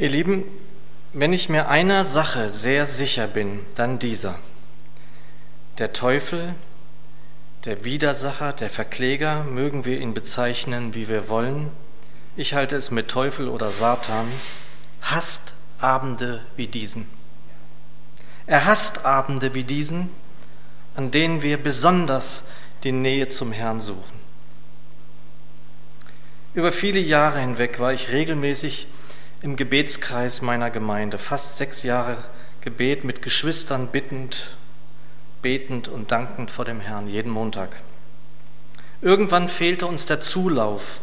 Ihr Lieben, wenn ich mir einer Sache sehr sicher bin, dann dieser. Der Teufel, der Widersacher, der Verkläger, mögen wir ihn bezeichnen, wie wir wollen, ich halte es mit Teufel oder Satan, hasst Abende wie diesen. Er hasst Abende wie diesen, an denen wir besonders die Nähe zum Herrn suchen. Über viele Jahre hinweg war ich regelmäßig im Gebetskreis meiner Gemeinde, fast sechs Jahre Gebet mit Geschwistern bittend, betend und dankend vor dem Herrn jeden Montag. Irgendwann fehlte uns der Zulauf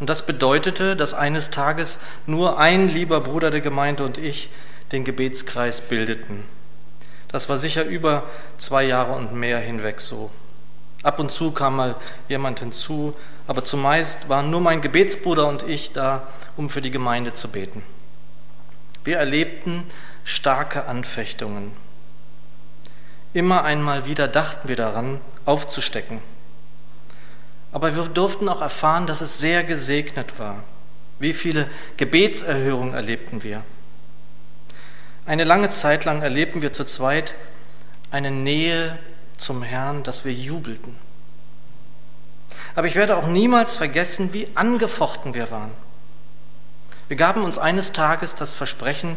und das bedeutete, dass eines Tages nur ein lieber Bruder der Gemeinde und ich den Gebetskreis bildeten. Das war sicher über zwei Jahre und mehr hinweg so. Ab und zu kam mal jemand hinzu, aber zumeist waren nur mein Gebetsbruder und ich da, um für die Gemeinde zu beten. Wir erlebten starke Anfechtungen. Immer einmal wieder dachten wir daran, aufzustecken. Aber wir durften auch erfahren, dass es sehr gesegnet war. Wie viele Gebetserhörungen erlebten wir? Eine lange Zeit lang erlebten wir zu zweit eine Nähe zum Herrn, dass wir jubelten. Aber ich werde auch niemals vergessen, wie angefochten wir waren. Wir gaben uns eines Tages das Versprechen,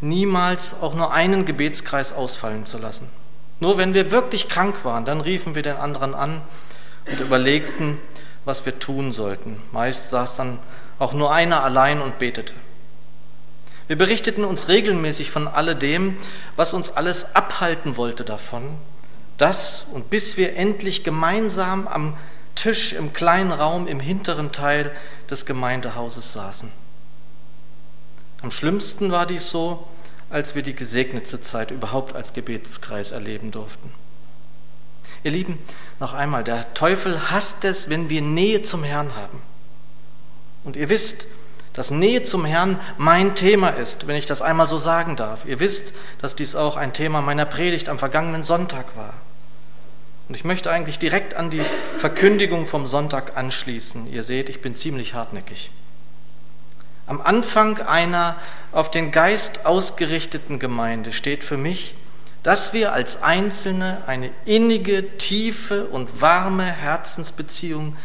niemals auch nur einen Gebetskreis ausfallen zu lassen. Nur wenn wir wirklich krank waren, dann riefen wir den anderen an und überlegten, was wir tun sollten. Meist saß dann auch nur einer allein und betete. Wir berichteten uns regelmäßig von alledem, was uns alles abhalten wollte davon, das und bis wir endlich gemeinsam am Tisch im kleinen Raum im hinteren Teil des Gemeindehauses saßen. Am schlimmsten war dies so, als wir die gesegnete Zeit überhaupt als Gebetskreis erleben durften. Ihr Lieben, noch einmal, der Teufel hasst es, wenn wir Nähe zum Herrn haben. Und ihr wisst, dass Nähe zum Herrn mein Thema ist, wenn ich das einmal so sagen darf. Ihr wisst, dass dies auch ein Thema meiner Predigt am vergangenen Sonntag war. Und ich möchte eigentlich direkt an die Verkündigung vom Sonntag anschließen. Ihr seht, ich bin ziemlich hartnäckig. Am Anfang einer auf den Geist ausgerichteten Gemeinde steht für mich, dass wir als Einzelne eine innige, tiefe und warme Herzensbeziehung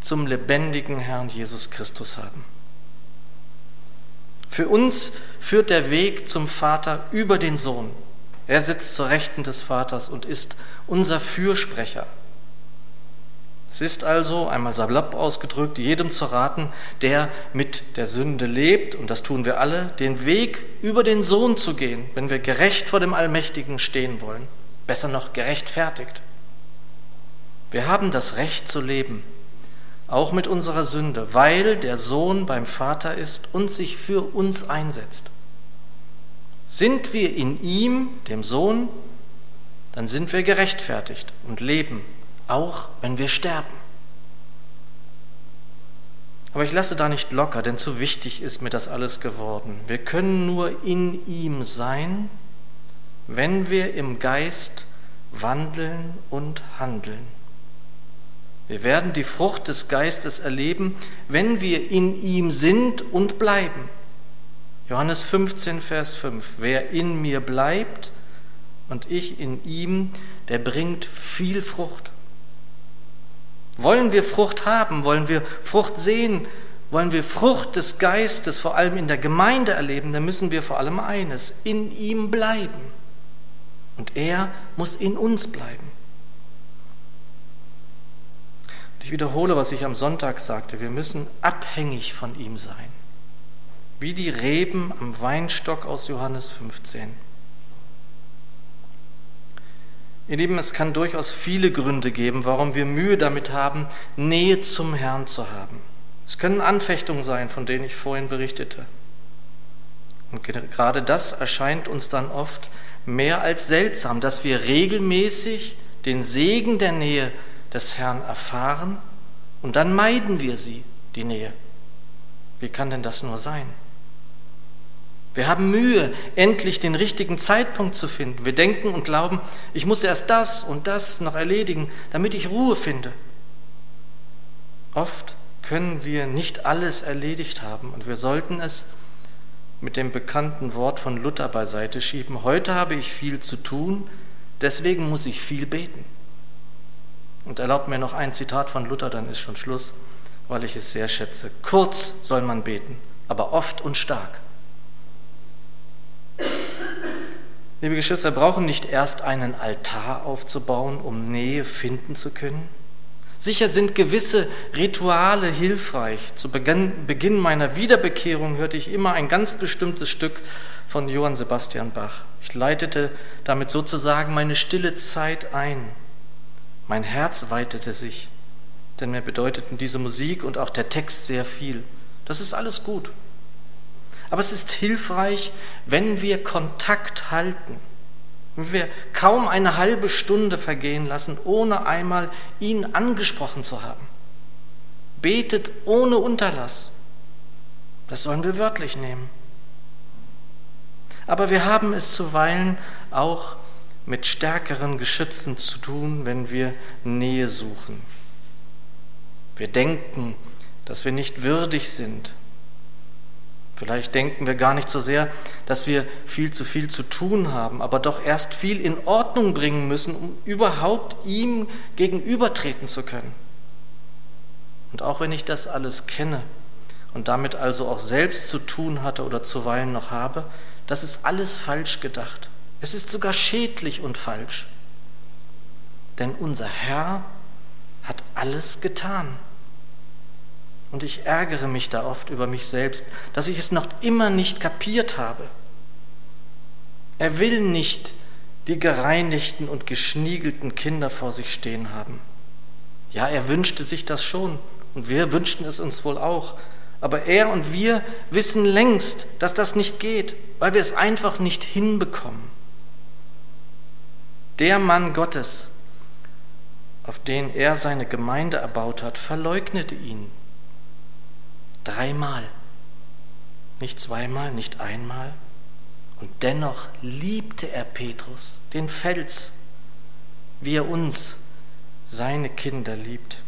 zum lebendigen Herrn Jesus Christus haben. Für uns führt der Weg zum Vater über den Sohn. Er sitzt zur Rechten des Vaters und ist unser Fürsprecher. Es ist also, einmal salopp ausgedrückt, jedem zu raten, der mit der Sünde lebt, und das tun wir alle, den Weg über den Sohn zu gehen, wenn wir gerecht vor dem Allmächtigen stehen wollen, besser noch gerechtfertigt. Wir haben das Recht zu leben, auch mit unserer Sünde, weil der Sohn beim Vater ist und sich für uns einsetzt. Sind wir in ihm, dem Sohn, dann sind wir gerechtfertigt und leben, auch wenn wir sterben. Aber ich lasse da nicht locker, denn zu wichtig ist mir das alles geworden. Wir können nur in ihm sein, wenn wir im Geist wandeln und handeln. Wir werden die Frucht des Geistes erleben, wenn wir in ihm sind und bleiben. Johannes 15, Vers 5. Wer in mir bleibt und ich in ihm, der bringt viel Frucht. Wollen wir Frucht haben? Wollen wir Frucht sehen? Wollen wir Frucht des Geistes vor allem in der Gemeinde erleben? Dann müssen wir vor allem eines, in ihm bleiben. Und er muss in uns bleiben. Und ich wiederhole, was ich am Sonntag sagte. Wir müssen abhängig von ihm sein wie die Reben am Weinstock aus Johannes 15. Ihr Lieben, es kann durchaus viele Gründe geben, warum wir Mühe damit haben, Nähe zum Herrn zu haben. Es können Anfechtungen sein, von denen ich vorhin berichtete. Und gerade das erscheint uns dann oft mehr als seltsam, dass wir regelmäßig den Segen der Nähe des Herrn erfahren und dann meiden wir sie, die Nähe. Wie kann denn das nur sein? Wir haben Mühe, endlich den richtigen Zeitpunkt zu finden. Wir denken und glauben, ich muss erst das und das noch erledigen, damit ich Ruhe finde. Oft können wir nicht alles erledigt haben und wir sollten es mit dem bekannten Wort von Luther beiseite schieben. Heute habe ich viel zu tun, deswegen muss ich viel beten. Und erlaubt mir noch ein Zitat von Luther, dann ist schon Schluss, weil ich es sehr schätze. Kurz soll man beten, aber oft und stark. Liebe Geschwister, wir brauchen nicht erst einen Altar aufzubauen, um Nähe finden zu können. Sicher sind gewisse Rituale hilfreich. Zu Beginn meiner Wiederbekehrung hörte ich immer ein ganz bestimmtes Stück von Johann Sebastian Bach. Ich leitete damit sozusagen meine stille Zeit ein. Mein Herz weitete sich, denn mir bedeuteten diese Musik und auch der Text sehr viel. Das ist alles gut. Aber es ist hilfreich, wenn wir Kontakt halten, wenn wir kaum eine halbe Stunde vergehen lassen, ohne einmal ihn angesprochen zu haben. Betet ohne Unterlass. Das sollen wir wörtlich nehmen. Aber wir haben es zuweilen auch mit stärkeren Geschützen zu tun, wenn wir Nähe suchen. Wir denken, dass wir nicht würdig sind, Vielleicht denken wir gar nicht so sehr, dass wir viel zu viel zu tun haben, aber doch erst viel in Ordnung bringen müssen, um überhaupt ihm gegenübertreten zu können. Und auch wenn ich das alles kenne und damit also auch selbst zu tun hatte oder zuweilen noch habe, das ist alles falsch gedacht. Es ist sogar schädlich und falsch. Denn unser Herr hat alles getan. Und ich ärgere mich da oft über mich selbst, dass ich es noch immer nicht kapiert habe. Er will nicht die gereinigten und geschniegelten Kinder vor sich stehen haben. Ja, er wünschte sich das schon und wir wünschten es uns wohl auch. Aber er und wir wissen längst, dass das nicht geht, weil wir es einfach nicht hinbekommen. Der Mann Gottes, auf den er seine Gemeinde erbaut hat, verleugnete ihn Dreimal. Nicht zweimal, nicht einmal. Und dennoch liebte er Petrus, den Fels, wie er uns, seine Kinder, liebt.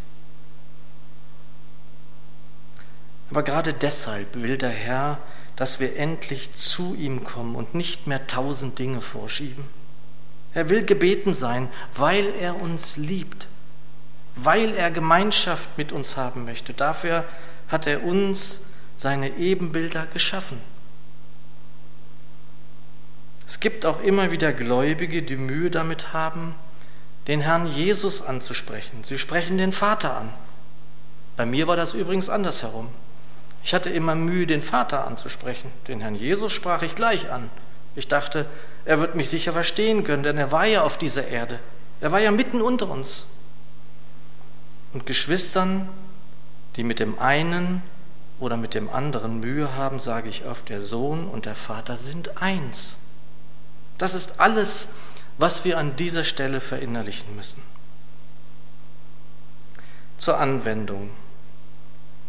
Aber gerade deshalb will der Herr, dass wir endlich zu ihm kommen und nicht mehr tausend Dinge vorschieben. Er will gebeten sein, weil er uns liebt, weil er Gemeinschaft mit uns haben möchte. Dafür hat er uns seine Ebenbilder geschaffen. Es gibt auch immer wieder Gläubige, die Mühe damit haben, den Herrn Jesus anzusprechen. Sie sprechen den Vater an. Bei mir war das übrigens andersherum. Ich hatte immer Mühe, den Vater anzusprechen. Den Herrn Jesus sprach ich gleich an. Ich dachte, er wird mich sicher verstehen können, denn er war ja auf dieser Erde. Er war ja mitten unter uns. Und Geschwistern die mit dem einen oder mit dem anderen Mühe haben, sage ich oft, der Sohn und der Vater sind eins. Das ist alles, was wir an dieser Stelle verinnerlichen müssen. Zur Anwendung.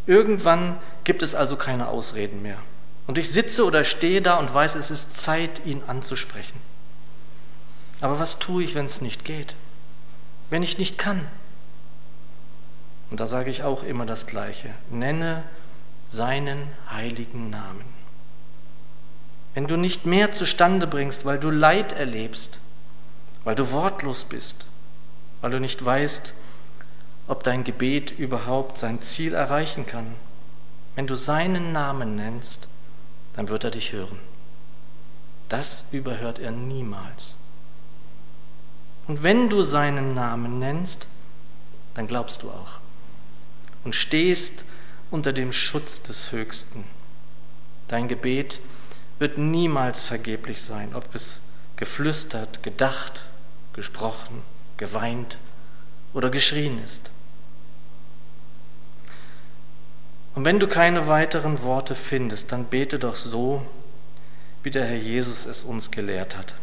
Irgendwann gibt es also keine Ausreden mehr. Und ich sitze oder stehe da und weiß, es ist Zeit, ihn anzusprechen. Aber was tue ich, wenn es nicht geht? Wenn ich nicht kann? Und da sage ich auch immer das Gleiche. Nenne seinen heiligen Namen. Wenn du nicht mehr zustande bringst, weil du Leid erlebst, weil du wortlos bist, weil du nicht weißt, ob dein Gebet überhaupt sein Ziel erreichen kann, wenn du seinen Namen nennst, dann wird er dich hören. Das überhört er niemals. Und wenn du seinen Namen nennst, dann glaubst du auch und stehst unter dem Schutz des Höchsten. Dein Gebet wird niemals vergeblich sein, ob es geflüstert, gedacht, gesprochen, geweint oder geschrien ist. Und wenn du keine weiteren Worte findest, dann bete doch so, wie der Herr Jesus es uns gelehrt hat.